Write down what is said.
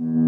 Mm-hmm.